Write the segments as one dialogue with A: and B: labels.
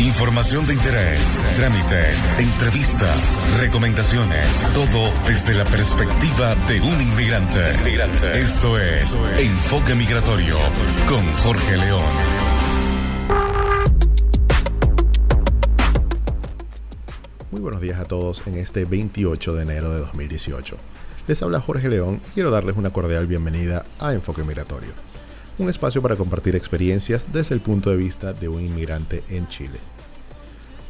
A: Información de interés, trámites, entrevistas, recomendaciones, todo desde la perspectiva de un inmigrante. Esto es Enfoque Migratorio con Jorge León.
B: Muy buenos días a todos en este 28 de enero de 2018. Les habla Jorge León y quiero darles una cordial bienvenida a Enfoque Migratorio un espacio para compartir experiencias desde el punto de vista de un inmigrante en Chile.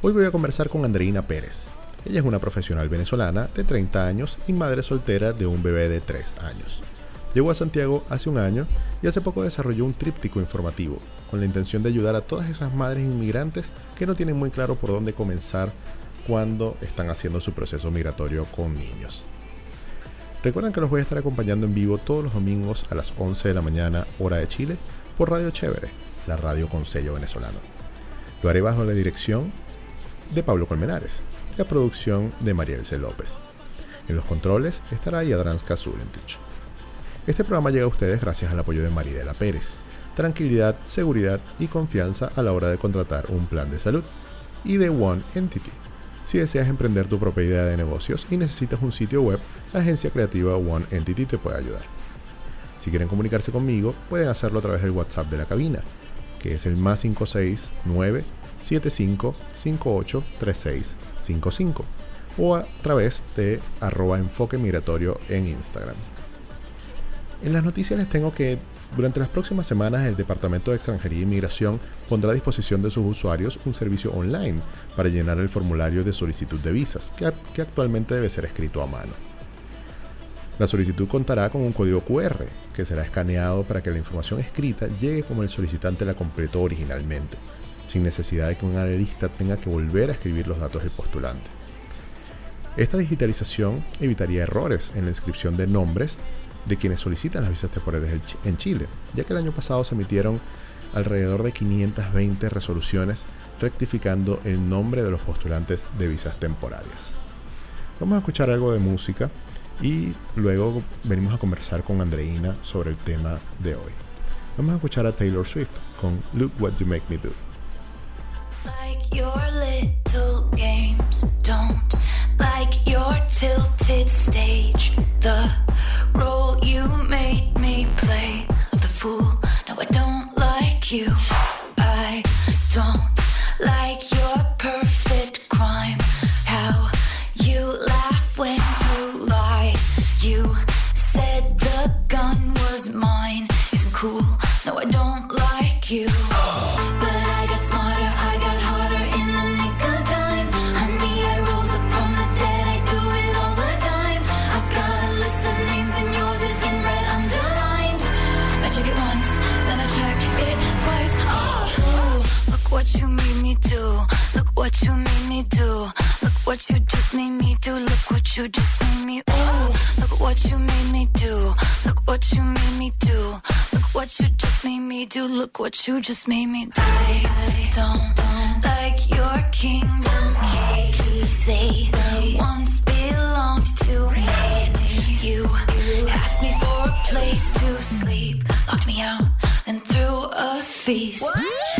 B: Hoy voy a conversar con Andreina Pérez. Ella es una profesional venezolana de 30 años y madre soltera de un bebé de 3 años. Llegó a Santiago hace un año y hace poco desarrolló un tríptico informativo con la intención de ayudar a todas esas madres inmigrantes que no tienen muy claro por dónde comenzar cuando están haciendo su proceso migratorio con niños. Recuerden que los voy a estar acompañando en vivo todos los domingos a las 11 de la mañana, hora de Chile, por Radio Chévere, la radio con sello venezolano. Lo haré bajo la dirección de Pablo Colmenares la producción de María C. López. En los controles estará Yadranska Zulentich. Este programa llega a ustedes gracias al apoyo de Maridela Pérez. Tranquilidad, seguridad y confianza a la hora de contratar un plan de salud. Y de One Entity si deseas emprender tu propia idea de negocios y necesitas un sitio web, la agencia creativa One Entity te puede ayudar. Si quieren comunicarse conmigo, pueden hacerlo a través del WhatsApp de la cabina, que es el más 569 75 58 3655 o a través de arroba enfoque migratorio en Instagram. En las noticias les tengo que durante las próximas semanas, el Departamento de Extranjería e Inmigración pondrá a disposición de sus usuarios un servicio online para llenar el formulario de solicitud de visas, que, actualmente debe ser escrito a mano. La solicitud contará con un código QR que será escaneado para que la información escrita llegue como el solicitante la completó originalmente, sin necesidad de que un analista tenga que volver a escribir los datos del postulante. Esta digitalización evitaría errores en la inscripción de nombres de quienes solicitan las visas temporales en Chile, ya que el año pasado se emitieron alrededor de 520 resoluciones rectificando el nombre de los postulantes de visas temporarias. Vamos a escuchar algo de música y luego venimos a conversar con Andreina sobre el tema de hoy. Vamos a escuchar a Taylor Swift con Look What You Make Me Do. Like your little games don't like your tilted stage. The role you made me play of the fool. No, I don't like you. I don't like your perfect crime. How you laugh when you lie. You said the gun was mine. Isn't cool. No, I don't like you. Do. Look what you just made me do. Look what you just made me. Ooh, look what you made me do. Look what you made me do. Look what you just made me do. Look what you just made me do. I don't, don't like your kingdom keys. They once belonged to me. You asked me for a place to sleep, locked me out, and threw a feast. The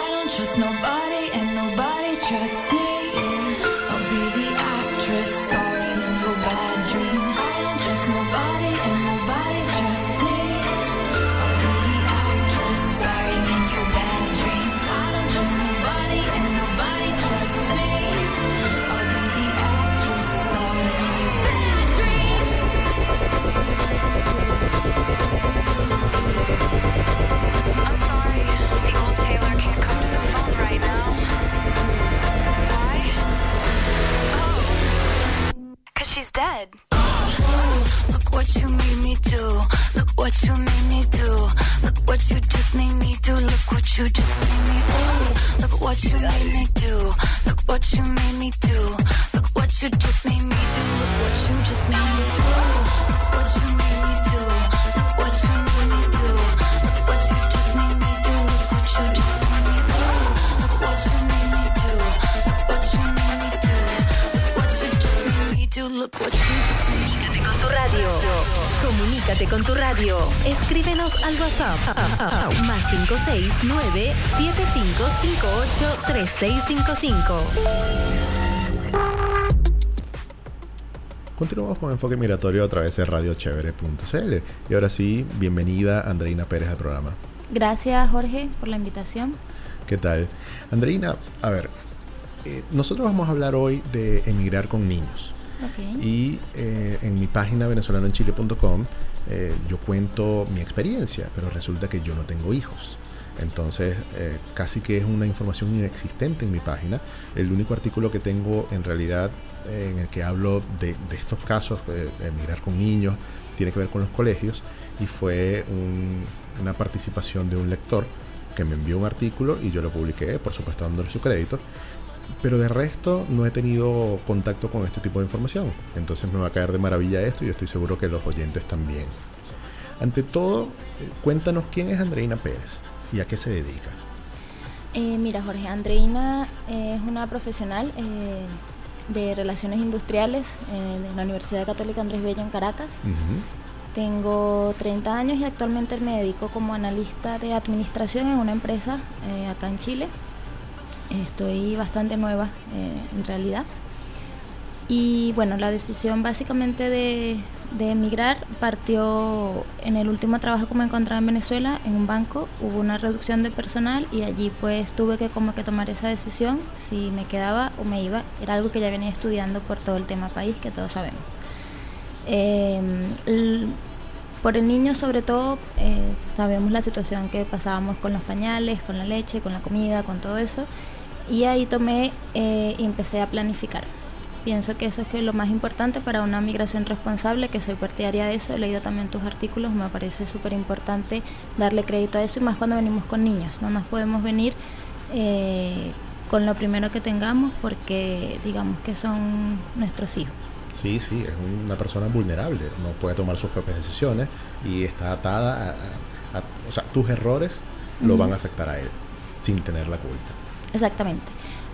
C: 3655.
D: Continuamos con Enfoque Migratorio a través de radiochevere.cl. Y ahora sí, bienvenida Andreina Pérez al programa.
E: Gracias Jorge por la invitación.
D: ¿Qué tal? Andreina, a ver, eh, nosotros vamos a hablar hoy de emigrar con niños. Y eh, en mi página venezolanoenchile.com eh, yo cuento mi experiencia, pero resulta que yo no tengo hijos. Entonces, eh, casi que es una información inexistente en mi página. El único artículo que tengo en realidad eh, en el que hablo de, de estos casos, de emigrar con niños, tiene que ver con los colegios y fue un- una participación de un lector que me envió un artículo y yo lo publiqué, por supuesto dándole su crédito. Pero de resto no he tenido contacto con este tipo de información. Entonces me va a caer de maravilla esto y yo estoy seguro que los oyentes también. Ante todo, eh, cuéntanos quién es Andreina Pérez y a qué se dedica.
E: Eh, mira Jorge, Andreina es una profesional eh, de Relaciones Industriales eh, de la Universidad Católica Andrés Bello en Caracas. Tengo 30 años y actualmente me dedico como analista de administración en una empresa acá en Chile. Estoy bastante nueva en realidad. Y bueno, la decisión básicamente de, de emigrar partió en el último trabajo que me encontraba en Venezuela, en un banco, hubo una reducción de personal y allí pues tuve que como que tomar esa decisión, si me quedaba o me iba, era algo que ya venía estudiando por todo el tema país que todos sabemos. L- por el niño sobre todo, eh, sabemos la situación que pasábamos con los pañales, con la leche, con la comida, con todo eso. Y ahí tomé eh, y empecé a planificar. Pienso que eso es que lo más importante para una migración responsable, que soy partidaria de eso, he leído también tus artículos, me parece súper importante darle crédito a eso y más cuando venimos con niños. No nos podemos venir eh, con lo primero que tengamos porque digamos que son nuestros hijos.
D: Sí, sí, es una persona vulnerable, no puede tomar sus propias decisiones y está atada a... a- a- o sea, tus errores lo van a afectar a él sin tener la culpa.
E: Exactamente.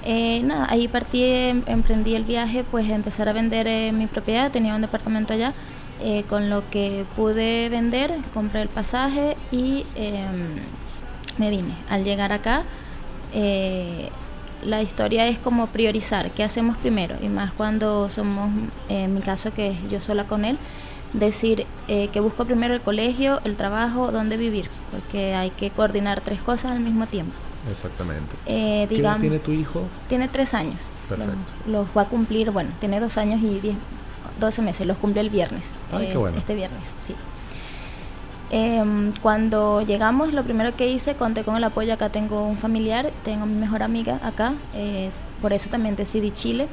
E: Eh, nada, ahí partí, em- emprendí el viaje, pues empezar a vender eh, mi propiedad, tenía un departamento allá, eh, con lo que pude vender, compré el pasaje y em, me vine. Al llegar acá, eh, la historia es como priorizar, qué hacemos primero, y más cuando somos, en mi caso que es yo sola con él, decir que busco primero el colegio, el trabajo, dónde vivir, porque hay que coordinar tres cosas al mismo tiempo.
D: Exactamente.
E: Eh,
D: ¿Qué edad
E: digamos,
D: tiene tu hijo?
E: tiene tres años.
D: Perfecto.
E: Los, los va a cumplir, bueno, tiene dos años y diez, 12 meses, los cumple el viernes.
D: Ay,
E: eh,
D: qué bueno.
E: Este viernes, sí. Em, cuando llegamos, lo primero que hice, conté con el apoyo, acá tengo un familiar, tengo mi mejor amiga acá, eh, por eso también decidí Chile.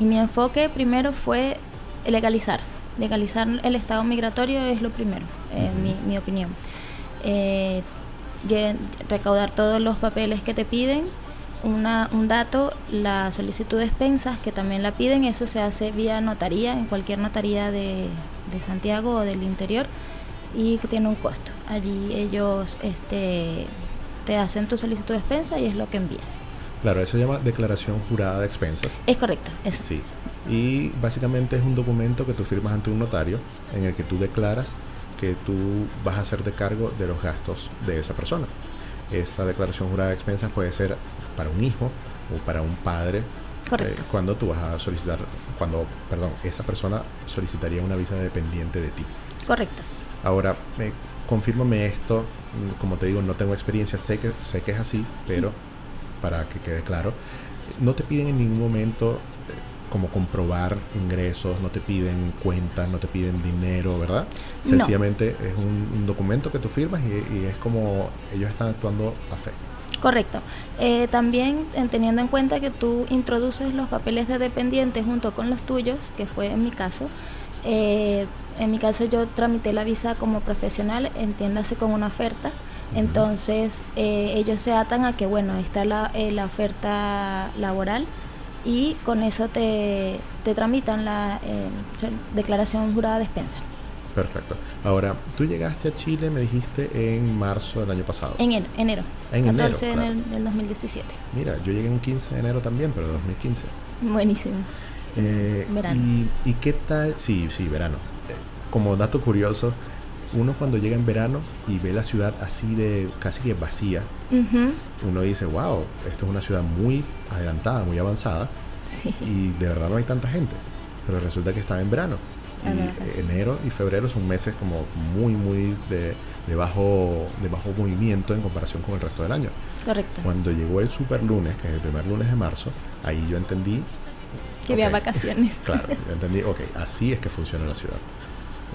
E: Y mi enfoque primero fue legalizar. Legalizar el estado migratorio es lo primero, en mi, mi opinión. Eh, recaudar todos los papeles que te piden, una, un dato, la solicitud de expensas que también la piden, eso se hace vía notaría, en cualquier notaría de, de Santiago o del interior y que tiene un costo. Allí ellos este, te hacen tu solicitud de expensa y es lo que envías.
D: Claro, eso se llama declaración jurada de expensas.
E: Es correcto, eso.
D: Sí. Y básicamente es un documento que tú firmas ante un notario en el que tú declaras que tú vas a hacerte cargo de los gastos de esa persona. Esa declaración jurada de expensas puede ser para un hijo o para un padre.
E: Correcto.
D: eh, cuando tú vas a solicitar, cuando, perdón, esa persona solicitaría una visa dependiente de ti.
E: Correcto.
D: Ahora, eh, confírmame esto, mm, como te digo, no tengo experiencia, sé que, sé que es así, pero para que quede claro, no te piden en ningún momento como comprobar ingresos, no te piden cuentas, no te piden dinero, ¿verdad?
E: No.
D: Sencillamente es un, un documento que tú firmas y, y es como ellos están actuando a fe.
E: Correcto. Eh, también teniendo en cuenta que tú introduces los papeles de dependiente junto con los tuyos, que fue en mi caso, eh, en mi caso yo tramité la visa como profesional, entiéndase con una oferta. Entonces eh, ellos se atan a que, bueno, está la, la oferta laboral y con eso te, te tramitan la eh, declaración jurada de despensa.
D: Perfecto. Ahora, tú llegaste a Chile, me dijiste, en marzo del año pasado.
E: En enero. enero
D: En
E: 14
D: enero,
E: en el, del 2017.
D: Mira, yo llegué en 15 de enero también, pero de 2015.
E: Buenísimo.
D: Eh,
E: Verano.
D: Y, y qué tal? Sí, sí, verano. Eh, como dato curioso, uno cuando llega en verano y ve la ciudad así de casi que vacía, uno dice, wow, esto es una ciudad muy adelantada, muy avanzada
E: Sí.
D: y de verdad no hay tanta gente. Pero resulta que está en verano. Y enero y febrero son meses como muy, muy de, de bajo, de bajo movimiento en comparación con el resto del año.
E: Correcto.
D: Cuando llegó el super lunes, que es el primer lunes de marzo, ahí yo entendí
E: que había vacaciones.
D: Claro, yo entendí, ok, así es que funciona la ciudad.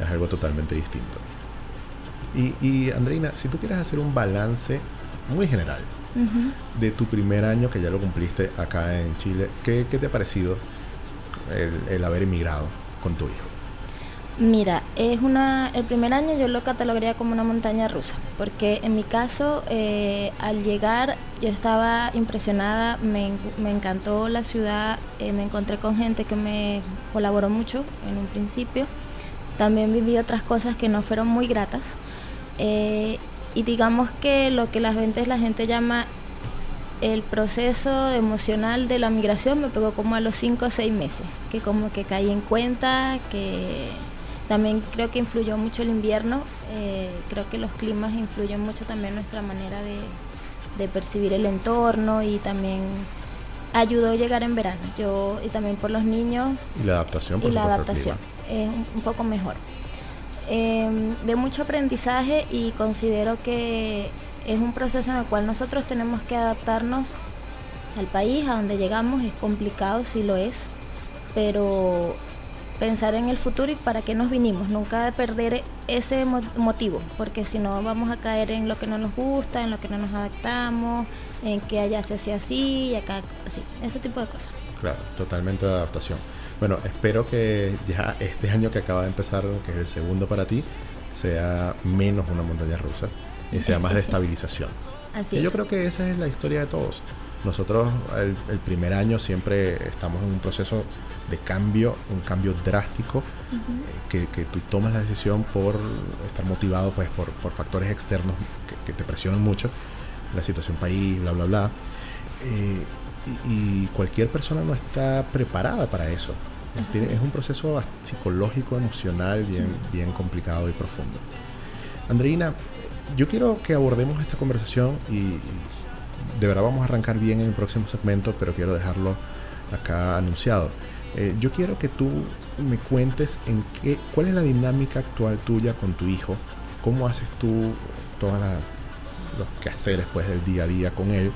D: Es algo totalmente distinto. Y, y Andreina, si tú quieres hacer un balance muy general de tu primer año, que ya lo cumpliste acá en Chile, ¿qué, qué te ha parecido el, el haber emigrado con tu hijo?
E: Mira, es una, el primer año yo lo catalogaría como una montaña rusa, porque en mi caso, eh, al llegar, yo estaba impresionada, me, me encantó la ciudad, eh, me encontré con gente que me colaboró mucho en un principio, también viví otras cosas que no fueron muy gratas, eh, y digamos que lo que las ventas la gente llama el proceso emocional de la migración me pegó como a los 5 o 6 meses, que como que caí en cuenta, que también creo que influyó mucho el invierno, eh, creo que los climas influyen mucho también nuestra manera de, de percibir el entorno y también ayudó a llegar en verano, yo y también por los niños
D: Y la adaptación, por
E: y la adaptación. es un poco mejor. Eh, de mucho aprendizaje y considero que es un proceso en el cual nosotros tenemos que adaptarnos al país, a donde llegamos, es complicado, sí lo es, pero pensar en el futuro y para qué nos vinimos, nunca perder ese mo- motivo, porque si no vamos a caer en lo que no nos gusta, en lo que no nos adaptamos, en que allá se hace así y acá así, ese tipo de cosas.
D: Claro, totalmente de adaptación. Bueno, espero que ya este año que acaba de empezar, que es el segundo para ti, sea menos una montaña rusa y sea más de estabilización.
E: Así
D: Y yo
E: es.
D: creo que esa es la historia de todos. Nosotros el, el primer año siempre estamos en un proceso de cambio, un cambio drástico, que, que tú tomas la decisión por estar motivado pues, por, por factores externos que, que te presionan mucho, la situación país, bla, bla, bla. Eh, y, y cualquier persona no está preparada para eso. Es, un proceso psicológico, emocional, bien, bien complicado y profundo. Andreina, yo quiero que abordemos esta conversación y, de verdad vamos a arrancar bien en el próximo segmento, pero quiero dejarlo acá anunciado. Eh, yo quiero que tú me cuentes en qué, cuál es la dinámica actual tuya con tu hijo, cómo haces tú todos los quehaceres pues, del día a día con él,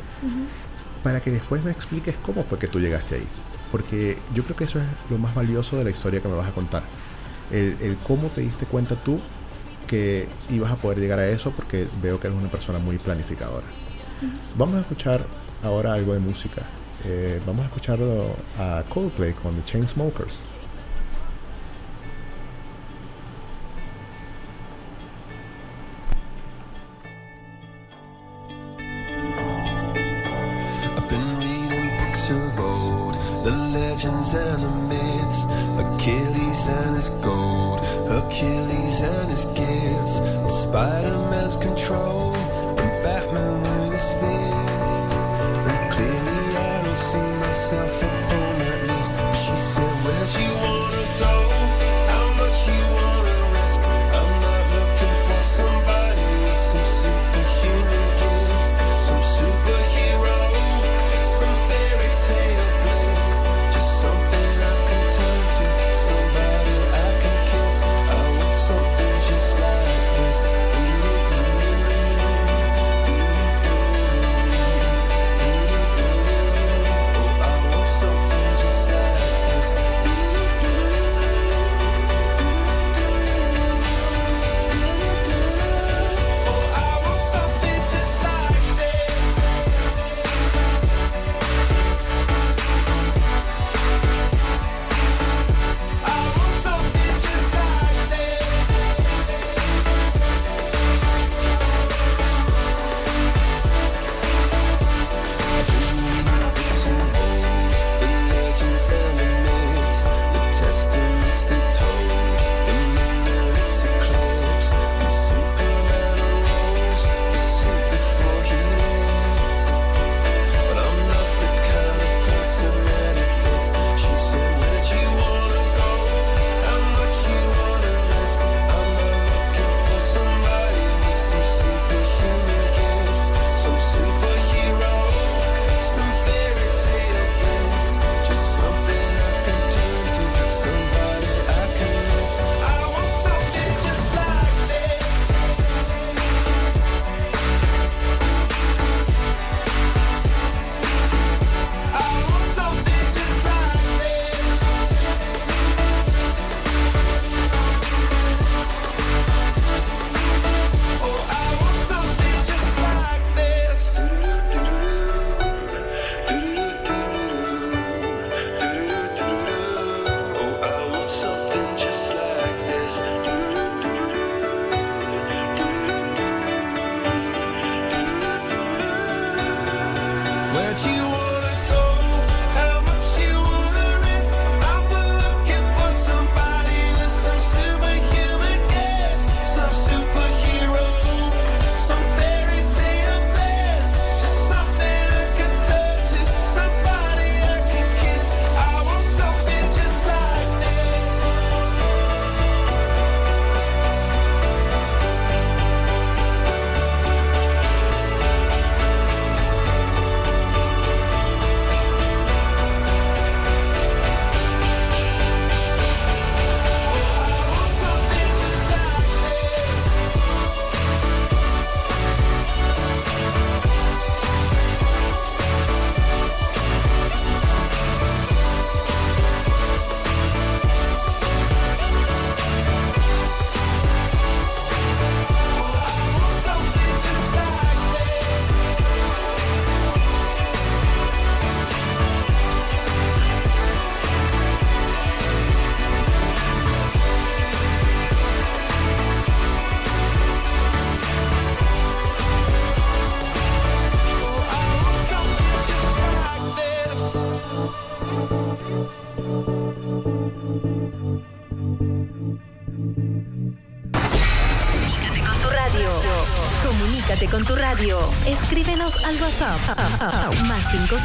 D: para que después me expliques cómo fue que tú llegaste ahí. Porque yo creo que eso es lo más valioso de la historia que me vas a contar. El, el cómo te diste cuenta tú que ibas a poder llegar a eso, porque veo que eres una persona muy planificadora. Vamos a escuchar ahora algo de música. Eh, vamos a escucharlo a Coldplay con The Chainsmokers.
F: The legends and the myths, Achilles and his gold,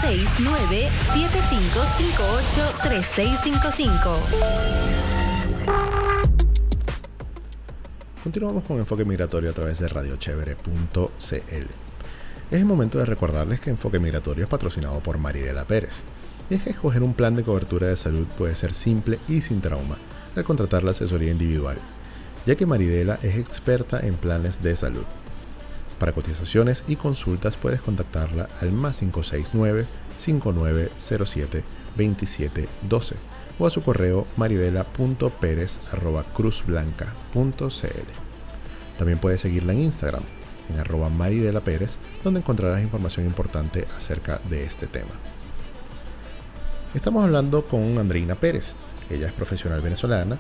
C: 669-7558-3655.
D: Continuamos con Enfoque Migratorio a través de radiochevere.cl. Es el momento de recordarles que Enfoque Migratorio es patrocinado por Maridela Pérez. Y es que escoger un plan de cobertura de salud puede ser simple y sin trauma al contratar la asesoría individual, ya que Maridela es experta en planes de salud para cotizaciones y consultas puedes contactarla al más 569 5907 2712 o a su correo maridela.perez.cruzblanca.cl. También puedes seguirla en Instagram, en arroba Maridela Pérez, donde encontrarás información importante acerca de este tema. Estamos hablando con Andreina Pérez. Ella es profesional venezolana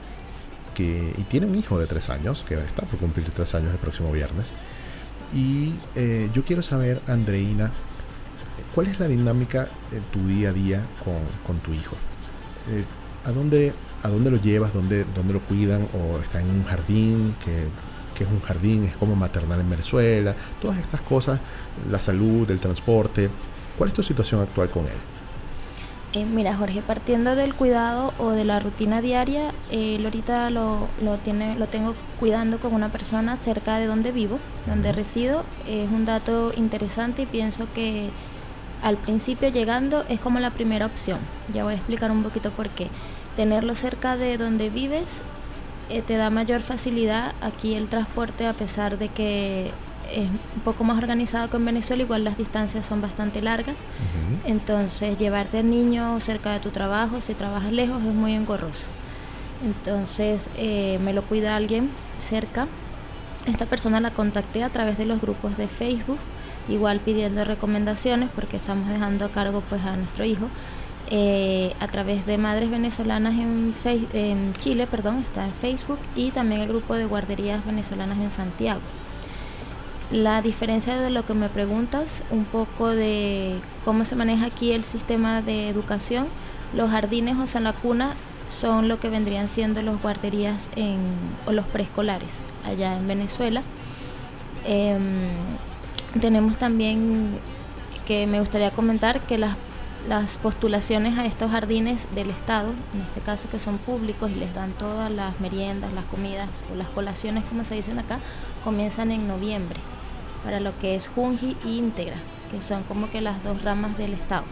D: y tiene un hijo de tres años, que está por cumplir tres años el próximo viernes. Y eh, yo quiero saber, Andreina, ¿cuál es la dinámica en tu día a día con, con tu hijo? Eh, ¿a, dónde, ¿A dónde lo llevas? ¿Dónde, ¿Dónde lo cuidan? ¿O está en un jardín? que que es un jardín, es como maternal en Venezuela, todas estas cosas, la salud, el transporte. ¿Cuál es tu situación actual con él?
E: Eh, mira, Jorge, partiendo del cuidado o de la rutina diaria, eh, ahorita lo, lo, tiene, lo tengo cuidando con una persona cerca de donde vivo, donde resido. Es un dato interesante y pienso que al principio llegando es como la primera opción. Ya voy a explicar un poquito por qué. Tenerlo cerca de donde vives eh, te da mayor facilidad aquí el transporte a pesar de que es un poco más organizado que en Venezuela, igual las distancias son bastante largas. Entonces, llevarte al niño cerca de tu trabajo, si trabajas lejos, es muy engorroso. Entonces, eh, me lo cuida alguien cerca. Esta persona la contacté a través de los grupos de Facebook, igual pidiendo recomendaciones, porque estamos dejando a cargo pues a nuestro hijo. Eh, a través de Madres Venezolanas en, en Chile, perdón, está en Facebook, y también el grupo de guarderías venezolanas en Santiago. La diferencia de lo que me preguntas, un poco de cómo se maneja aquí el sistema de educación, los jardines o la cuna son lo que vendrían siendo los guarderías en, o los preescolares allá en Venezuela. Em, tenemos también que me gustaría comentar que las, las postulaciones a estos jardines del Estado, en este caso que son públicos y les dan todas las meriendas, las comidas o las colaciones como se dicen acá, comienzan en noviembre para lo que es Junji y Integra, que son como que las dos ramas del Estado.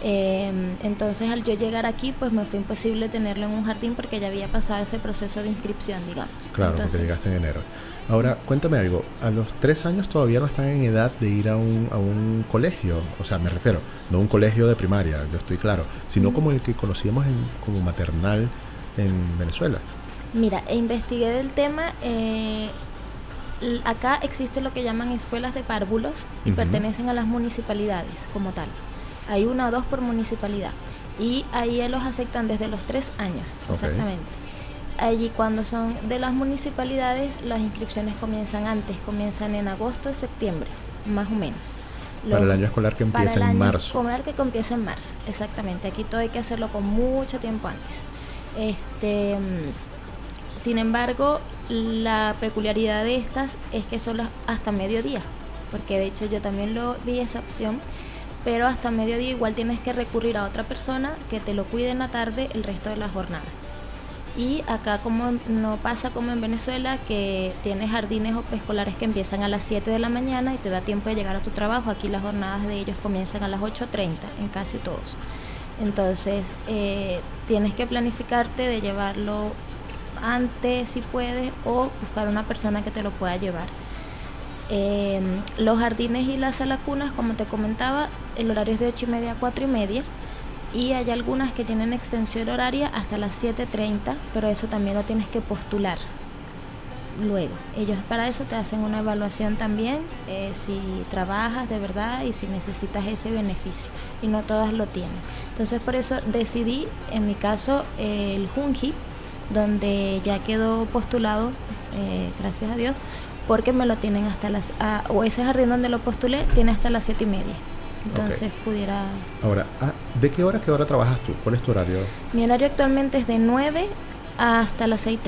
E: Em, entonces al yo llegar aquí pues me fue imposible tenerlo en un jardín porque ya había pasado ese proceso de inscripción, digamos.
D: Claro, porque llegaste en enero. Ahora, cuéntame algo, a los tres años todavía no están en edad de ir a un, a un colegio, o sea, me refiero, no un colegio de primaria, yo estoy claro, sino como el que conocíamos en, como maternal en Venezuela.
E: Mira, investigué del tema, eh, acá existe lo que llaman escuelas de párvulos y pertenecen a las municipalidades como tal. Hay una o dos por municipalidad. Y ahí los aceptan desde los tres años, exactamente. Allí cuando son de las municipalidades, las inscripciones comienzan antes, comienzan en agosto, septiembre, más o menos.
D: para el año escolar que empieza para el en marzo.
E: escolar que empieza en marzo, exactamente. Aquí todo hay que hacerlo con mucho tiempo antes. Este, mm, sin embargo, la peculiaridad de estas es que solo hasta mediodía, porque de hecho yo también lo vi esa opción, pero hasta mediodía igual tienes que recurrir a otra persona que te lo cuide en la tarde el resto de la jornada. Y acá como no pasa como en Venezuela, que tienes jardines o preescolares que empiezan a las 7 de la mañana y te da tiempo de llegar a tu trabajo, aquí las jornadas de ellos comienzan a las 8.30 en casi todos. Entonces eh, tienes que planificarte de llevarlo antes si puedes o buscar una persona que te lo pueda llevar. Em, los jardines y las salacunas, como te comentaba, el horario es de 8 y media a 4 y media. Y hay algunas que tienen extensión horaria hasta las 7.30, pero eso también lo tienes que postular luego. Ellos para eso te hacen una evaluación también, eh, si trabajas de verdad y si necesitas ese beneficio. Y no todas lo tienen. Entonces por eso decidí, en mi caso, el Junji, donde ya quedó postulado, eh, gracias a Dios, porque me lo tienen hasta las, ah, o ese jardín donde lo postulé tiene hasta las siete y media. Entonces pudiera...
D: Ahora, ah, ¿de qué hora qué hora trabajas tú? ¿Cuál es tu horario?
E: Mi horario actualmente es de 9 hasta las 6.30.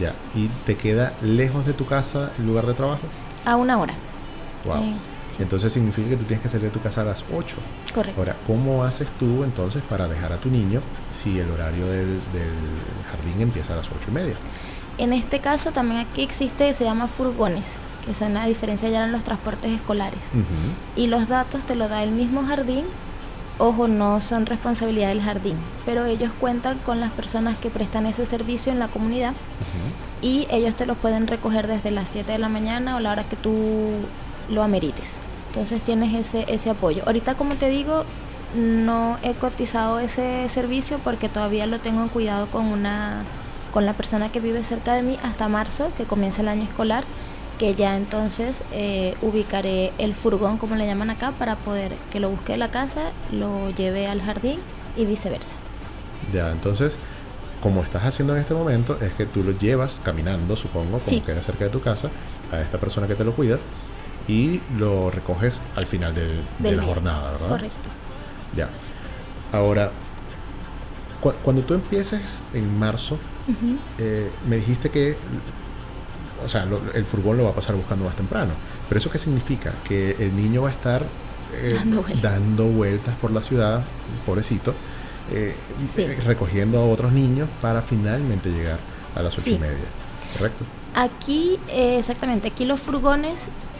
D: Ya. ¿Y te queda lejos de tu casa el lugar de trabajo?
E: A una hora.
D: Wow. Entonces significa que tú tienes que salir de tu casa a las 8.
E: correcto.
D: Ahora, ¿cómo haces tú entonces para dejar a tu niño si el horario del, del jardín empieza a las ocho y media?
E: En este caso también aquí existe, se llama furgones, que son la diferencia ya en los transportes escolares. Y los datos te lo da el mismo jardín. Ojo, no son responsabilidad del jardín, pero ellos cuentan con las personas que prestan ese servicio en la comunidad y ellos te los pueden recoger desde las 7 de la mañana o la hora que tú lo amerites. Entonces tienes ese, ese apoyo. Ahorita, como te digo, no he cotizado ese servicio porque todavía lo tengo en cuidado con una con la persona que vive cerca de mí hasta marzo, que comienza el año escolar, que ya entonces eh, ubicaré el furgón, como le llaman acá, para poder que lo busque de la casa, lo lleve al jardín y viceversa.
D: Ya, entonces, como estás haciendo en este momento, es que tú lo llevas caminando, supongo, como
E: Sí.
D: queda cerca de tu casa, a esta persona que te lo cuida y lo recoges al final del- de la
E: día.
D: jornada, ¿verdad?
E: Correcto.
D: Ya. Ahora, cu- cuando tú empieces en marzo, eh, me dijiste que, o sea, lo- el furgón lo va a pasar buscando más temprano. Pero eso qué significa? Que el niño va a estar eh,
E: Dando vueltas.
D: dando vueltas por la ciudad, pobrecito, eh,
E: Sí.
D: eh, recogiendo a otros niños para finalmente llegar a las ocho
E: Sí.
D: y media. ¿Correcto?
E: Aquí, eh, exactamente, aquí los furgones,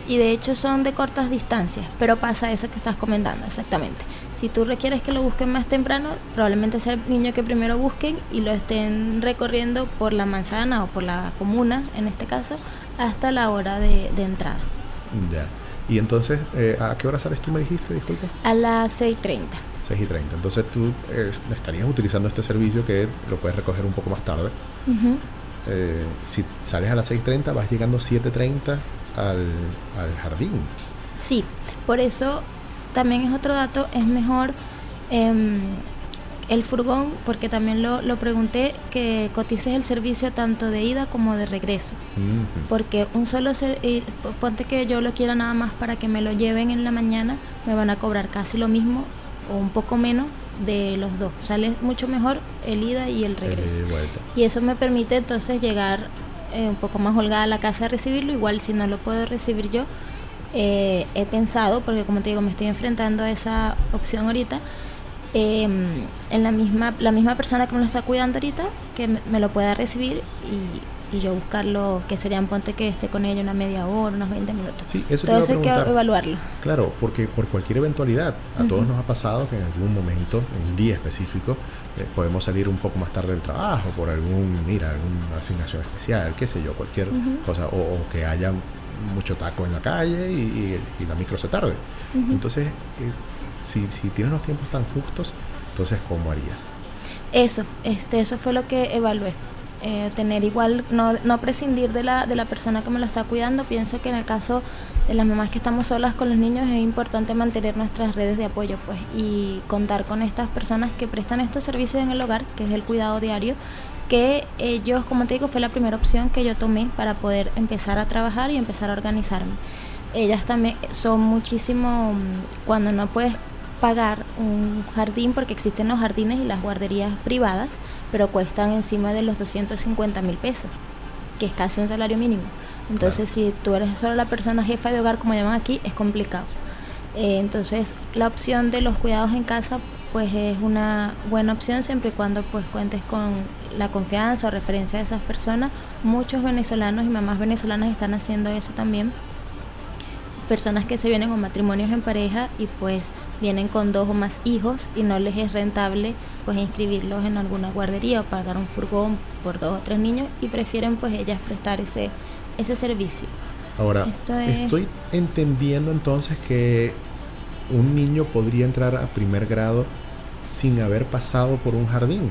E: y de hecho son de cortas distancias, pero pasa eso que estás comentando, exactamente. Si tú requieres que lo busquen más temprano, probablemente sea el niño que primero busquen y lo estén recorriendo por la manzana o por la comuna, en este caso, hasta la hora de, de entrada,
D: Ya. Y entonces, eh, ¿a qué hora sales tú, me dijiste? Disculpa.
E: a las 6.30.
D: 6 y 30. Entonces tú eh, estarías utilizando este servicio que lo puedes recoger un poco más tarde. Eh, si sales a las 6.30, vas llegando 7.30 al, al jardín.
E: Sí, por eso también es otro dato, es mejor em, el furgón, porque también lo, lo pregunté, que cotices el servicio tanto de ida como de regreso. Porque un solo ser, y p- ponte que yo lo quiera nada más para que me lo lleven en la mañana, me van a cobrar casi lo mismo o un poco menos de los dos. Sale mucho mejor el ida y el regreso.
D: y.
E: Y eso me permite entonces llegar eh, un poco más holgada la casa a recibirlo. Igual si no lo puedo recibir yo, eh, he pensado, porque como te digo, me estoy enfrentando a esa opción ahorita, eh, en la misma, la misma persona que me lo está cuidando ahorita, que me, me lo pueda recibir y, y yo buscarlo, que serían, ponte que esté con ella una media hora, unos 20 minutos.
D: Sí, eso
E: Todo eso hay que evaluarlo.
D: Claro, porque por cualquier eventualidad, a todos nos ha pasado que en algún momento, en un día específico, eh, podemos salir un poco más tarde del trabajo por algún, mira, alguna asignación especial, qué sé yo, cualquier cosa, o, o que haya mucho taco en la calle y, y- y la micro se tarde. Entonces, eh, si, si tienes los tiempos tan justos, entonces, ¿cómo harías?
E: Eso, este, eso fue lo que evalué. Eh, tener igual, no, no prescindir de la, de la persona que me lo está cuidando. Pienso que en el caso de las mamás que estamos solas con los niños es importante mantener nuestras redes de apoyo pues y contar con estas personas que prestan estos servicios en el hogar, que es el cuidado diario, que ellos, como te digo, fue la primera opción que yo tomé para poder empezar a trabajar y empezar a organizarme. Ellas también son muchísimo, mm, cuando no puedes pagar un jardín, porque existen los jardines y las guarderías privadas, pero cuestan encima de los 250 mil pesos, que es casi un salario mínimo. Entonces, si tú eres solo la persona jefa de hogar, como llaman aquí, es complicado. Eh, entonces, la opción de los cuidados en casa, pues es una buena opción siempre y cuando pues cuentes con la confianza o referencia de esas personas. Muchos venezolanos y mamás venezolanas están haciendo eso también personas que se vienen con matrimonios en pareja y pues vienen con dos o más hijos y no les es rentable pues inscribirlos en alguna guardería o pagar un furgón por dos o tres niños y prefieren pues ellas prestar ese ese servicio.
D: Ahora,
E: Esto es-
D: estoy entendiendo entonces que un niño podría entrar a primer grado sin haber pasado por un jardín.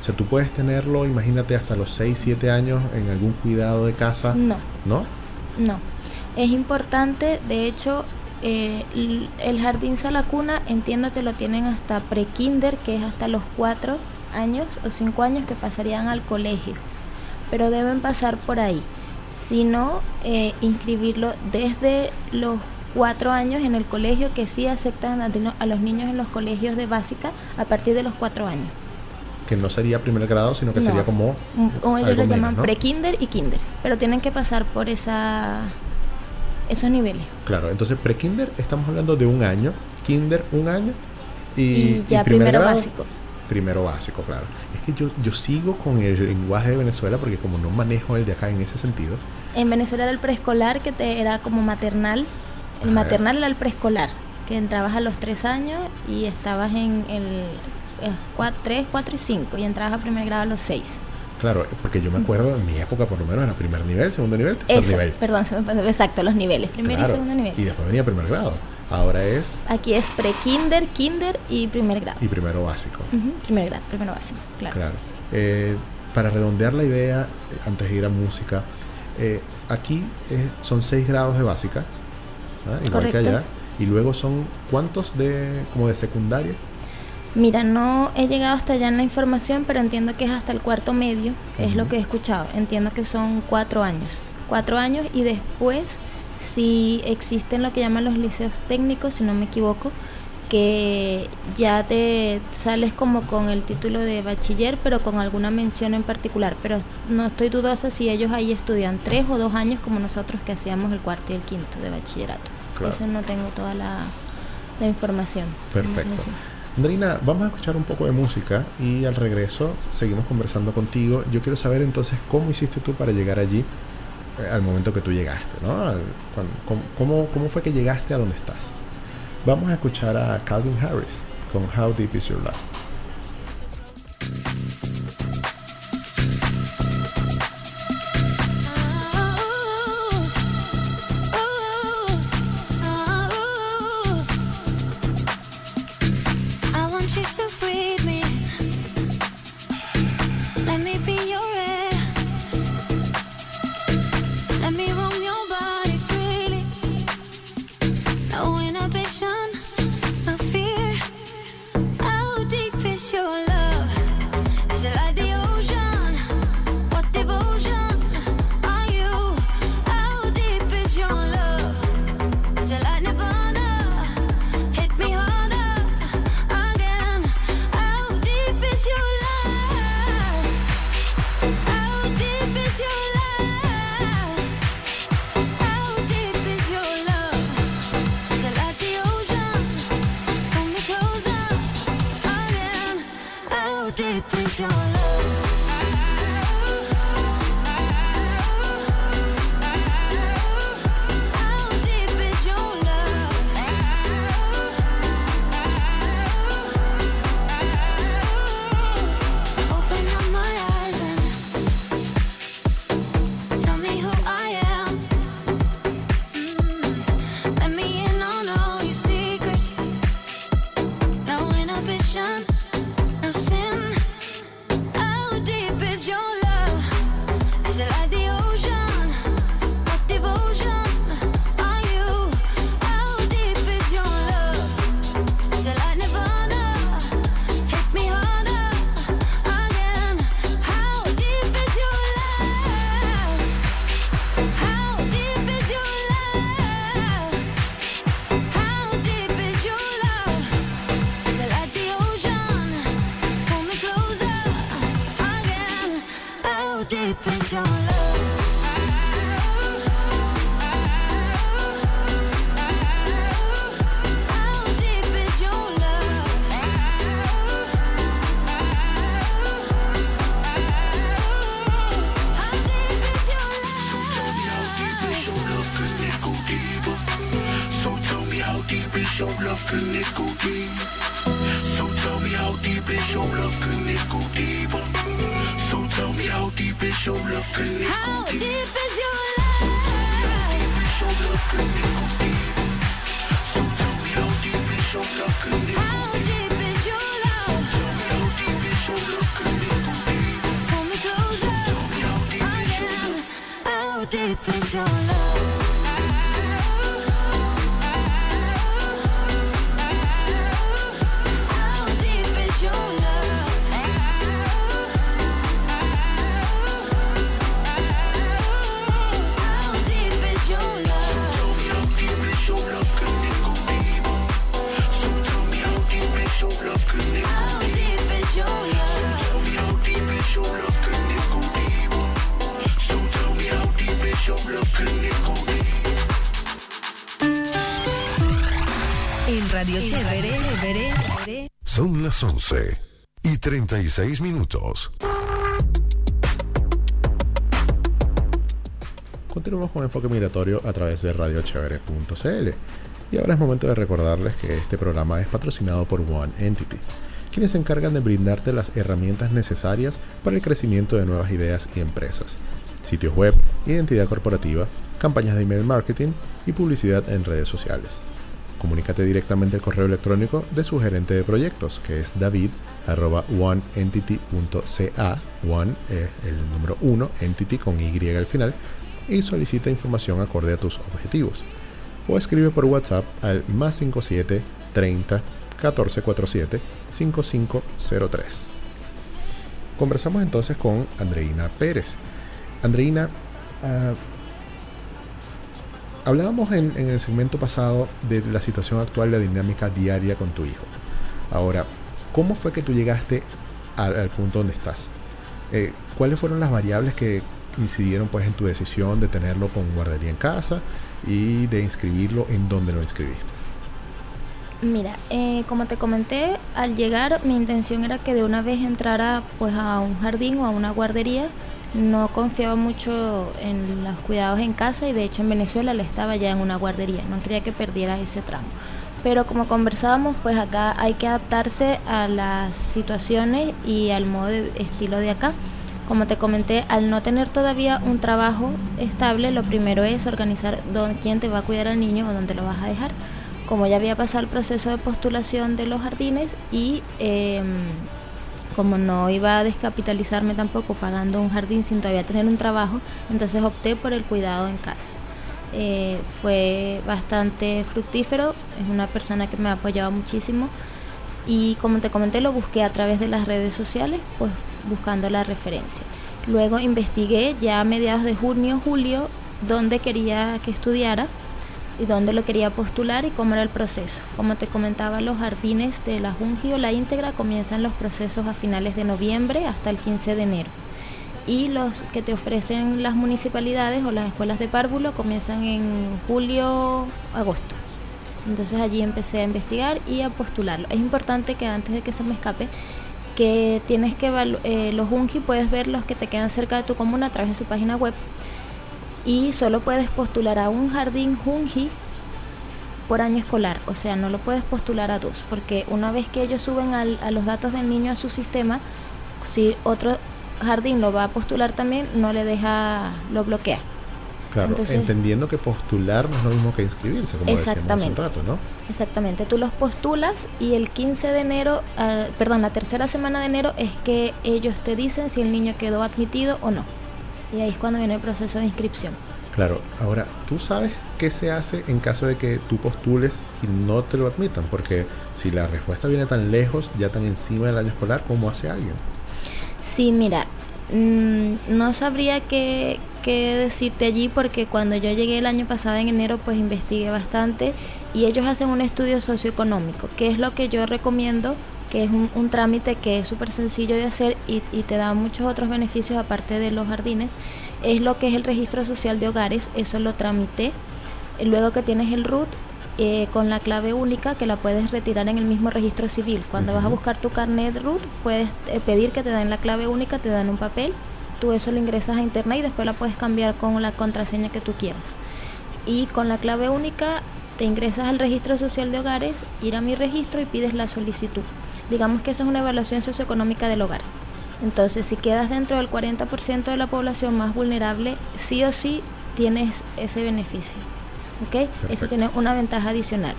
D: O sea, tú puedes tenerlo, imagínate, hasta los 6, 7 años en algún cuidado de casa,
E: No,
D: ¿no?
E: no. Es importante, de hecho, eh, el jardín sala cuna, entiendo que lo tienen hasta pre-kinder, que es hasta los cuatro años o cinco años que pasarían al colegio. Pero deben pasar por ahí. Si no, eh, inscribirlo desde los cuatro años en el colegio, que sí aceptan a, los niños en los colegios de básica a partir de los cuatro años.
B: que no sería primer grado, sino que
E: No.
B: sería como...
E: Mm, O ellos lo llaman
B: ¿no?
E: pre-kinder y kinder. Pero tienen que pasar por esa esos niveles.
B: Claro, entonces pre-kinder estamos hablando de un año, kinder un año y,
E: Y, ya
B: y primer
E: primero
B: grado,
E: básico.
B: Primero básico, claro. Es que yo, yo sigo con el lenguaje de Venezuela porque como no manejo el de acá en ese sentido,
E: En Venezuela era el preescolar que te era como maternal. El
B: Ajá.
E: maternal era el preescolar, que entrabas a los tres años y estabas en el 3, 4 y 5 y entrabas a primer grado a los 6.
B: Claro, porque yo me acuerdo en mi época por lo menos era primer nivel, segundo nivel, tercer
E: Eso,
B: nivel.
E: perdón, se me pasó exacto, los niveles, primer
B: Claro,
E: y segundo nivel.
B: Y después venía primer grado. Ahora es
E: Aquí es pre-kinder, kinder y primer grado.
B: y primero básico.
E: Ujú, primer grado, primero básico, claro.
B: Claro. Eh, para redondear la idea, eh, antes de ir a música, eh, aquí eh, son seis grados de básica, ¿ah? igual que
E: Correcto.
B: allá, y luego son cuántos de como de secundaria.
E: Mira, no he llegado hasta allá en la información, pero entiendo que es hasta el cuarto medio, es lo que he escuchado. Entiendo que son cuatro años. Cuatro años y después, si existen lo que llaman los liceos técnicos, si no me equivoco, que ya te sales como con el título de bachiller, pero con alguna mención en particular. Pero no estoy dudosa si ellos ahí estudian tres o dos años como nosotros que hacíamos el cuarto y el quinto de bachillerato.
B: Claro.
E: Eso no tengo toda la, la información.
B: Perfecto.
E: No sé.
B: Andrina, vamos a escuchar un poco de música y al regreso seguimos conversando contigo. Yo quiero saber entonces cómo hiciste tú para llegar allí eh, al momento que tú llegaste, ¿no? Cómo- cómo fue que llegaste a donde estás? Vamos a escuchar a Calvin Harris con How Deep Is Your Love.
G: Las 11 y 36 minutos.
D: Continuamos con Enfoque Migratorio a través de radiochevere.cl. Y ahora es momento de recordarles que este programa es patrocinado por One Entity, quienes se encargan de brindarte las herramientas necesarias para el crecimiento de nuevas ideas y empresas. Sitios web, identidad corporativa, campañas de email marketing y publicidad en redes sociales. Comunícate directamente al correo electrónico de su gerente de proyectos, que es david oneentity.ca, one es el número 1, entity con Y al final, y solicita información acorde a tus objetivos. O escribe por WhatsApp al más 57 30 1447 5503. Conversamos entonces con Andreina Pérez. Andreina, ah, hablábamos en, el segmento pasado de la situación actual, la dinámica diaria con tu hijo. Ahora, ¿cómo fue que tú llegaste al, al punto donde estás? Eh, ¿Cuáles fueron las variables que incidieron pues en tu decisión de tenerlo con guardería en casa y de inscribirlo en donde lo inscribiste?
E: Mira, eh, como te comenté, al llegar mi intención era que de una vez entrara pues a un jardín o a una guardería. No confiaba mucho en los cuidados en casa y de hecho en Venezuela le estaba ya en una guardería. No quería que perdiera ese tramo. Pero como conversábamos, pues acá hay que adaptarse a las situaciones y al modo de estilo de acá. Como te comenté, al no tener todavía un trabajo estable, lo primero es organizar dónde, quién te va a cuidar al niño o dónde lo vas a dejar. Como ya había pasado el proceso de postulación de los jardines y em, como no iba a descapitalizarme tampoco pagando un jardín sin todavía tener un trabajo, entonces opté por el cuidado en casa. Eh, fue bastante fructífero, es una persona que me ha apoyado muchísimo y como te comenté lo busqué a través de las redes sociales, pues buscando la referencia. Luego investigué ya a mediados de junio, julio, dónde quería que estudiara y dónde lo quería postular y cómo era el proceso. Como te comentaba, los jardines de la Junji o la íntegra comienzan los procesos a finales de noviembre hasta el 15 de enero. Y los que te ofrecen las municipalidades o las escuelas de párvulo comienzan en julio, agosto. Entonces allí empecé a investigar y a postularlo. Es importante que antes de que se me escape, que tienes que eh, los Junji puedes ver los que te quedan cerca de tu comuna a través de su página web y solo puedes postular a un jardín Junji por año escolar, o sea, no lo puedes postular a dos, porque una vez que ellos suben al- a los datos del niño a su sistema, si otro jardín lo va a postular también, no le deja, lo bloquea.
D: Claro,
E: Entonces-
D: entendiendo que postular no es lo mismo que inscribirse, como decíamos hace un
E: Exactamente.
D: rato, ¿no?
E: Exactamente, tú los postulas y el 15 de enero, ah, perdón, la tercera semana de enero es que ellos te dicen si el niño quedó admitido o no. Y ahí es cuando viene el proceso de inscripción.
D: Claro, ahora, ¿tú sabes qué se hace en caso de que tú postules y no te lo admitan? Porque si la respuesta viene tan lejos, ya tan encima del año escolar, ¿cómo hace alguien?
E: Sí, mira, mm, no sabría qué, qué decirte allí porque cuando yo llegué el año pasado en enero pues investigué bastante y ellos hacen un estudio socioeconómico, que es lo que yo recomiendo, que es un, un trámite que es súper sencillo de hacer y, y te da muchos otros beneficios aparte de los jardines, es lo que es el registro social de hogares, eso lo tramité. Luego que tienes el RUT, eh, con la clave única que la puedes retirar en el mismo registro civil. Cuando vas a buscar tu carnet RUT, puedes eh, pedir que te den la clave única, te dan un papel, tú eso lo ingresas a internet y después la puedes cambiar con la contraseña que tú quieras. Y con la clave única te ingresas al registro social de hogares, ir a mi registro y pides la solicitud. Digamos que esa es una evaluación socioeconómica del hogar. Entonces, si quedas dentro del 40% de la población más vulnerable, sí o sí tienes ese beneficio. ¿Ok? Eso tiene una ventaja adicional.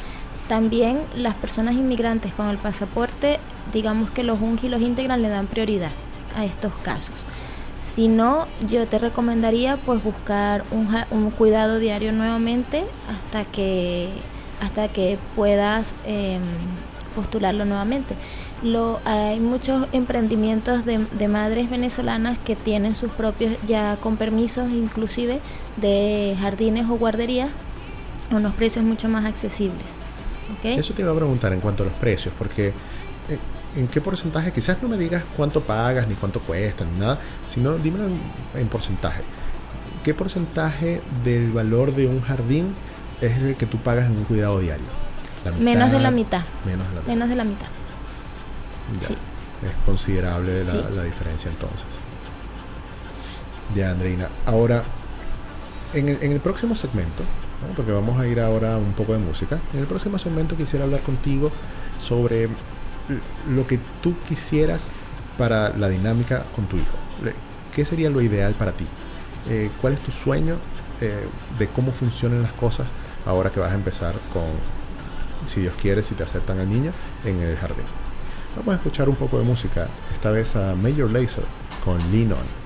E: También las personas inmigrantes con el pasaporte, digamos que los UNGI y los integran le dan prioridad a estos casos. Si no, yo te recomendaría pues buscar un cuidado diario nuevamente hasta que hasta que puedas em, postularlo nuevamente. Lo, hay muchos emprendimientos de, madres venezolanas que tienen sus propios ya con permisos inclusive de jardines o guarderías a unos precios mucho más accesibles. ¿ok?
D: Eso te iba a preguntar en cuanto a los precios, porque eh, ¿en qué porcentaje? Quizás no me digas cuánto pagas, ni cuánto cuesta, ni nada, sino dímelo en porcentaje.
B: ¿qué porcentaje del valor de un jardín es el que tú pagas en un cuidado diario? ¿La
E: Menos de la mitad.
B: Menos de la mitad.
E: Menos de la mitad.
B: Ya.
E: Sí.
B: Es considerable la,
E: Sí.
B: la diferencia entonces. Ya, Andreina. Ahora, en el, en el próximo segmento, ¿no? porque vamos a ir ahora a un poco de música, en el próximo segmento quisiera hablar contigo sobre lo que tú quisieras para la dinámica con tu hijo. ¿Qué sería lo ideal para ti? Eh, ¿Cuál es tu sueño eh, de cómo funcionan las cosas ahora que vas a empezar con, si Dios quiere, si te aceptan al niño, en el jardín? Vamos a escuchar un poco de música, esta vez a Major Lazer con Lean On.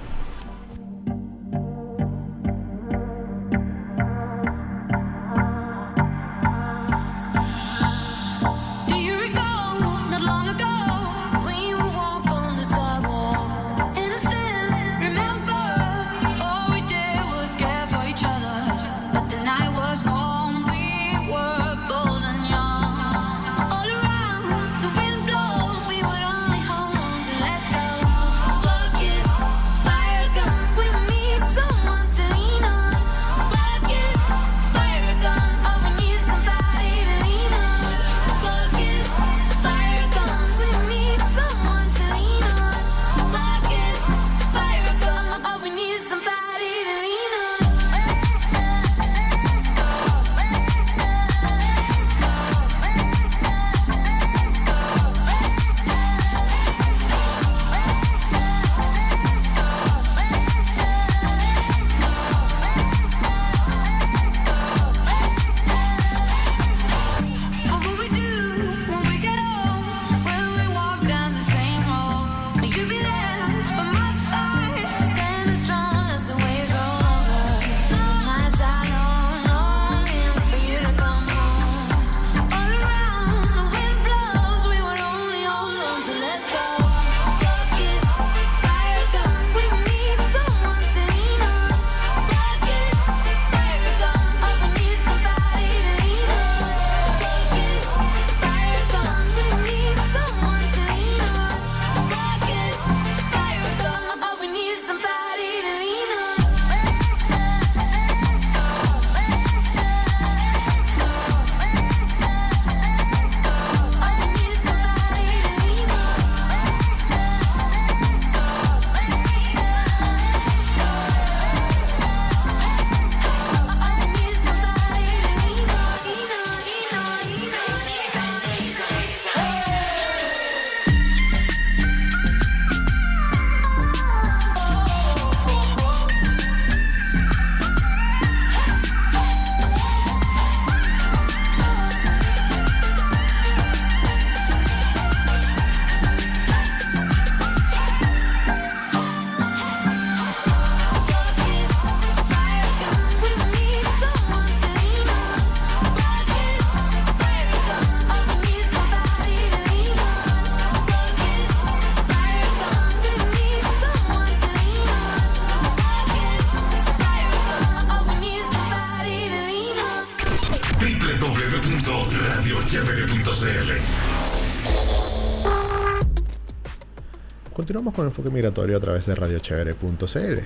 B: Continuamos con Enfoque Migratorio a través de radiochevere.cl.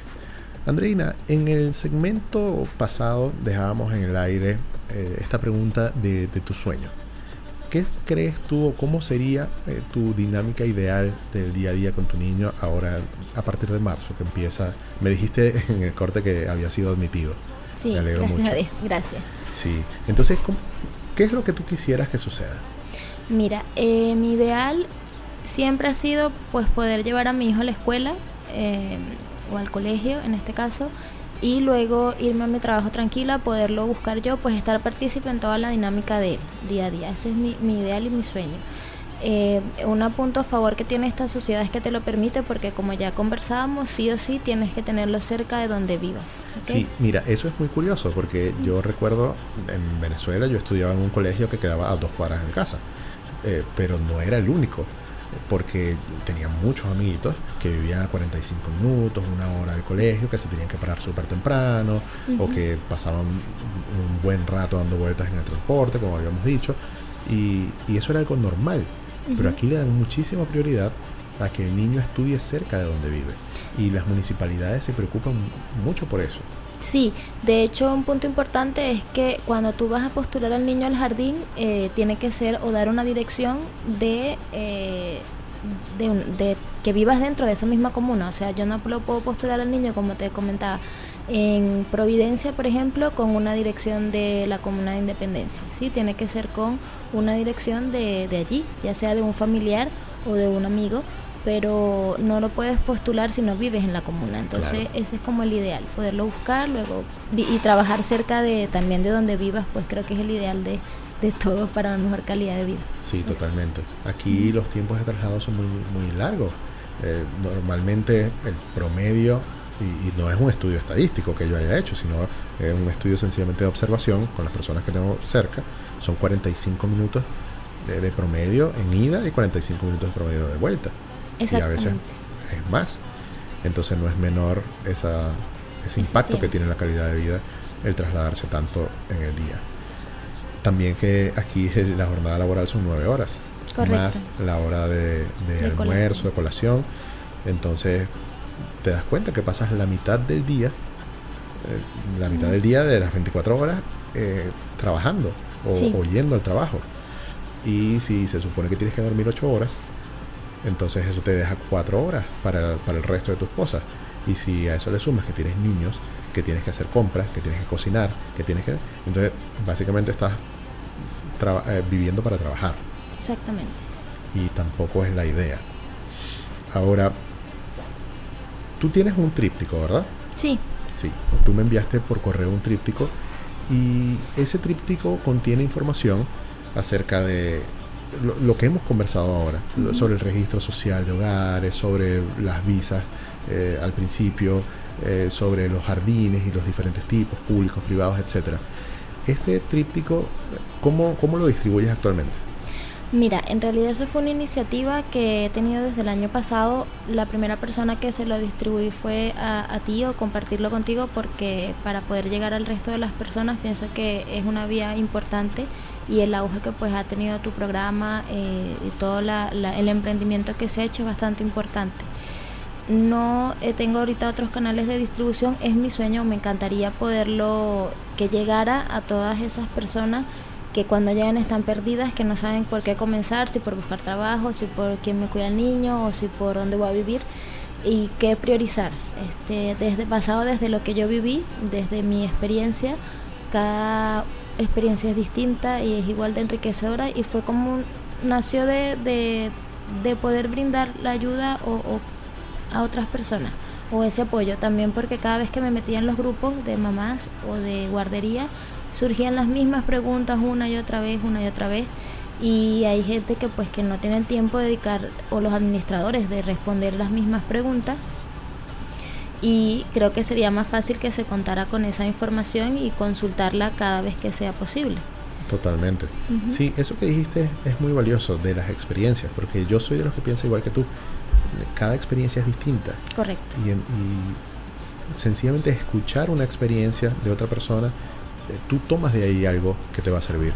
B: Andreina, en el segmento pasado dejábamos en el aire eh, esta pregunta de, de tu sueño. ¿Qué crees tú o cómo sería eh, tu dinámica ideal del día a día con tu niño ahora a partir de marzo que empieza? Me dijiste en el corte que había sido admitido.
E: Sí,
B: Me alegro
E: gracias
B: mucho.
E: a Dios, gracias.
B: Sí. Entonces, ¿cómo- ¿qué es lo que tú quisieras que suceda?
E: Mira, eh, mi ideal siempre ha sido pues poder llevar a mi hijo a la escuela eh, o al colegio en este caso y luego irme a mi trabajo tranquila, poderlo buscar yo, pues estar partícipe en toda la dinámica de él día a día. Ese es mi, ideal y mi sueño. Eh, un punto a favor que tiene esta sociedad es que te lo permite porque como ya conversábamos, sí o sí tienes que tenerlo cerca de donde vivas.
B: Sí, mira, eso es muy curioso porque yo recuerdo en Venezuela yo estudiaba en un colegio que quedaba a dos cuadras de mi casa, eh, pero no era el único, porque tenía muchos amiguitos que vivían a 45 minutos, una hora del colegio, que se tenían que parar súper temprano o que pasaban un buen rato dando vueltas en el transporte, como habíamos dicho, y, y eso era algo normal, pero aquí le dan muchísima prioridad a que el niño estudie cerca de donde vive. Y las municipalidades se preocupan mucho por eso.
E: Sí, de hecho un punto importante es que cuando tú vas a postular al niño al jardín, eh, tiene que ser o dar una dirección de, eh, de, que vivas dentro de esa misma comuna. O sea, yo no lo puedo postular al niño, como te comentaba, en Providencia, por ejemplo, con una dirección de la comuna de Independencia. ¿sí? Tiene que ser con una dirección de, de allí, ya sea de un familiar o de un amigo, pero no lo puedes postular si no vives en la comuna. Entonces,
D: Claro.
E: ese es como el ideal, poderlo buscar luego y trabajar cerca de también de donde vivas, pues creo que es el ideal de, de todo para una mejor calidad de vida.
D: Sí, totalmente. Aquí los tiempos de traslado son muy, muy largos. Eh, normalmente el promedio, y, y no es un estudio estadístico que yo haya hecho, sino es un estudio sencillamente de observación con las personas que tengo cerca, son 45 minutos de, de promedio en ida y 45 minutos de promedio de vuelta. Y a veces es más. Entonces no es menor esa, ese impacto que tiene en la calidad de vida el trasladarse tanto en el día. También que aquí la jornada laboral son nueve horas,
E: Correcto.
D: más la hora de, de
E: De
D: almuerzo,
E: colación.
D: de colación. Entonces te das cuenta que pasas la mitad del día, eh, la mitad del día de las 24 horas eh, trabajando o,
E: Sí.
D: o yendo al trabajo. Y si se supone que tienes que dormir 8 horas, entonces eso te deja 4 horas para, para el resto de tus cosas. Y si a eso le sumas que tienes niños, que tienes que hacer compras, que tienes que cocinar, que tienes que... Entonces básicamente estás eh, viviendo para trabajar
E: Exactamente.
D: y tampoco es la idea. Ahora, tú tienes un tríptico, ¿verdad?
E: Sí,
D: Sí, tú me enviaste por correo un tríptico y ese tríptico contiene información acerca de lo, que hemos conversado ahora, sobre el registro social de hogares, sobre las visas eh, al principio, eh, sobre los jardines y los diferentes tipos, públicos, privados, etcétera. Este tríptico, ¿cómo, cómo lo distribuyes actualmente?
E: Mira, en realidad eso fue una iniciativa que he tenido desde el año pasado. La primera persona que se lo distribuí fue a, ti o compartirlo contigo porque para poder llegar al resto de las personas pienso que es una vía importante y el auge que pues ha tenido tu programa eh, y todo el emprendimiento que se ha hecho es bastante importante. No eh, tengo ahorita otros canales de distribución, es mi sueño, me encantaría poderlo que llegara a todas esas personas que cuando llegan están perdidas, que no saben por qué comenzar, si por buscar trabajo, si por quién me cuida el niño o si por dónde voy a vivir y qué priorizar. Este, desde basado desde lo que yo viví, desde mi experiencia, cada experiencia es distinta y es igual de enriquecedora y fue como nació de, de, de poder brindar la ayuda o a otras personas o ese apoyo también porque cada vez que me metía en los grupos de mamás o de guardería surgían las mismas preguntas una y otra vez, una y otra vez y hay gente que pues que no tiene el tiempo de dedicar o los administradores de responder las mismas preguntas y creo que sería más fácil que se contara con esa información y consultarla cada vez que sea posible.
D: Totalmente. Sí, eso que dijiste es muy valioso de las experiencias, porque yo soy de los que piensa igual que tú. Cada experiencia es distinta.
E: Correcto.
D: Y, en- y sencillamente escuchar una experiencia de otra persona, tú tomas de ahí algo que te va a servir.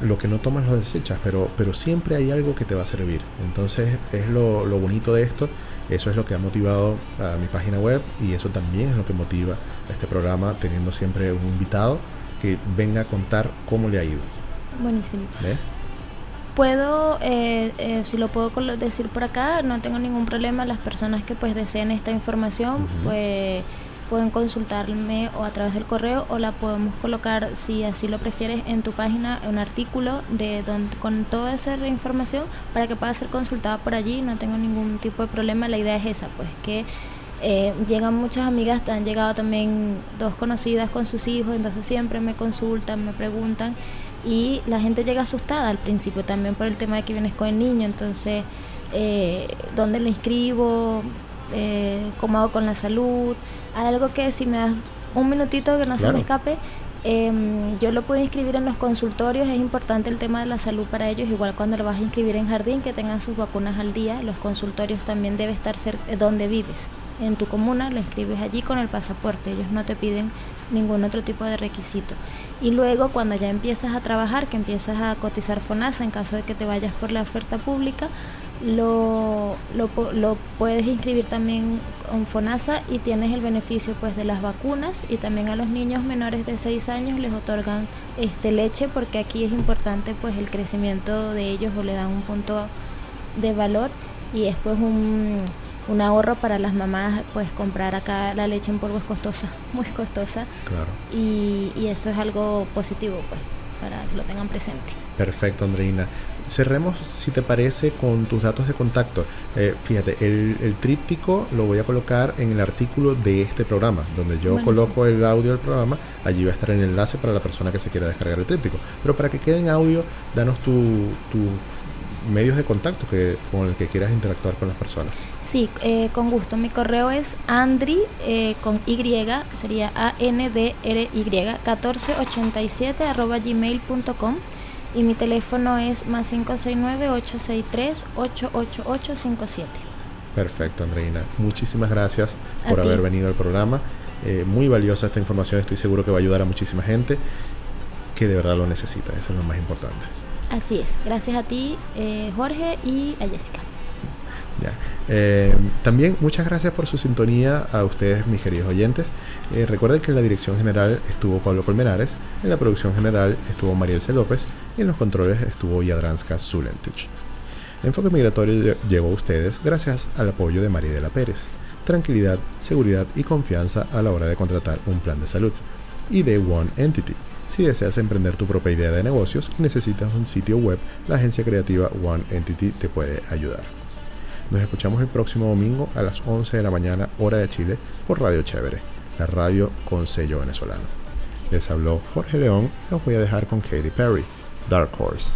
D: Lo que no tomas lo desechas, pero, pero siempre hay algo que te va a servir. Entonces es lo, lo bonito de esto. Eso es lo que ha motivado a mi página web y eso también es lo que motiva a este programa, teniendo siempre un invitado que venga a contar cómo le ha ido.
E: Buenísimo.
D: ¿Ves?
E: Puedo, eh, eh, si lo puedo decir por acá, no tengo ningún problema. Las personas que pues deseen esta información, pues pueden consultarme o a través del correo o la podemos colocar, si así lo prefieres, en tu página, un artículo de donde, con toda esa información para que pueda ser consultada por allí. No tengo ningún tipo de problema. La idea es esa, pues que eh, llegan muchas amigas, han llegado también dos conocidas con sus hijos, entonces siempre me consultan, me preguntan y la gente llega asustada al principio también por el tema de que vienes con el niño, entonces, eh, ¿dónde lo inscribo? Eh, ¿Cómo hago con la salud? Hay algo que si me das un minutito que no se me escape, em, yo lo puedo inscribir en los consultorios, es importante el tema de la salud para ellos, igual cuando lo vas a inscribir en jardín, que tengan sus vacunas al día, los consultorios también debe estar cerca de donde vives, en tu comuna, lo inscribes allí con el pasaporte, ellos no te piden ningún otro tipo de requisito. Y luego cuando ya empiezas a trabajar, que empiezas a cotizar FONASA en caso de que te vayas por la oferta pública, lo, lo, lo puedes inscribir también con FONASA y tienes el beneficio pues de las vacunas y también a los niños menores de 6 años les otorgan este leche porque aquí es importante pues el crecimiento de ellos o le dan un punto de valor y es pues un, un ahorro para las mamás pues comprar acá la leche en polvo es costosa, muy costosa
D: Claro.
E: y, y eso es algo positivo pues para que lo tengan presente.
D: Perfecto, Andreina. Cerremos, si te parece, con tus datos de contacto. Eh, fíjate, el, el tríptico lo voy a colocar en el artículo de este programa, donde yo coloco el audio del programa. Allí va a estar el enlace para la persona que se quiera descargar el tríptico. Pero para que quede en audio, danos tu, tu medios de contacto que, con el que quieras interactuar con las personas.
E: Sí, eh, con gusto. Mi correo es andri eh, con Y, sería A-N-D-R-Y 1487 arroba gmail.com y mi teléfono es más 569-863-88857.
D: Perfecto, Andreina. Muchísimas gracias
E: A
D: por
E: ti.
D: haber venido al programa. Eh, muy valiosa esta información, estoy seguro que va a ayudar a muchísima gente que de verdad lo necesita, eso es lo más importante.
E: Así es. Gracias a ti, eh, Jorge, y a Jessica.
D: Ya. Eh, también muchas gracias por su sintonía a ustedes, mis queridos oyentes. Eh, recuerden que en la dirección general estuvo Pablo Colmenares, en la producción general estuvo Mariel. López y en los controles estuvo Yadranska Zulentich. Enfoque Migratorio lle- llegó a ustedes gracias al apoyo de Maridela Pérez. Tranquilidad, seguridad y confianza a la hora de contratar un plan de salud. Y de One Entity. Si deseas emprender tu propia idea de negocios y necesitas un sitio web, la agencia creativa One Entity te puede ayudar. Nos escuchamos el próximo domingo a las 11 de la mañana, hora de Chile, por Radio Chévere, la radio con sello venezolano. Les habló Jorge León y los voy a dejar con Katy Perry, Dark Horse.